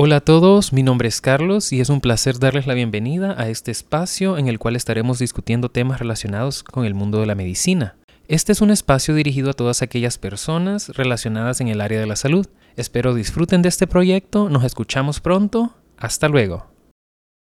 Hola a todos, mi nombre es Carlos y es un placer darles la bienvenida a este espacio en el cual estaremos discutiendo temas relacionados con el mundo de la medicina. Este es un espacio dirigido a todas aquellas personas relacionadas en el área de la salud. Espero disfruten de este proyecto, nos escuchamos pronto, hasta luego.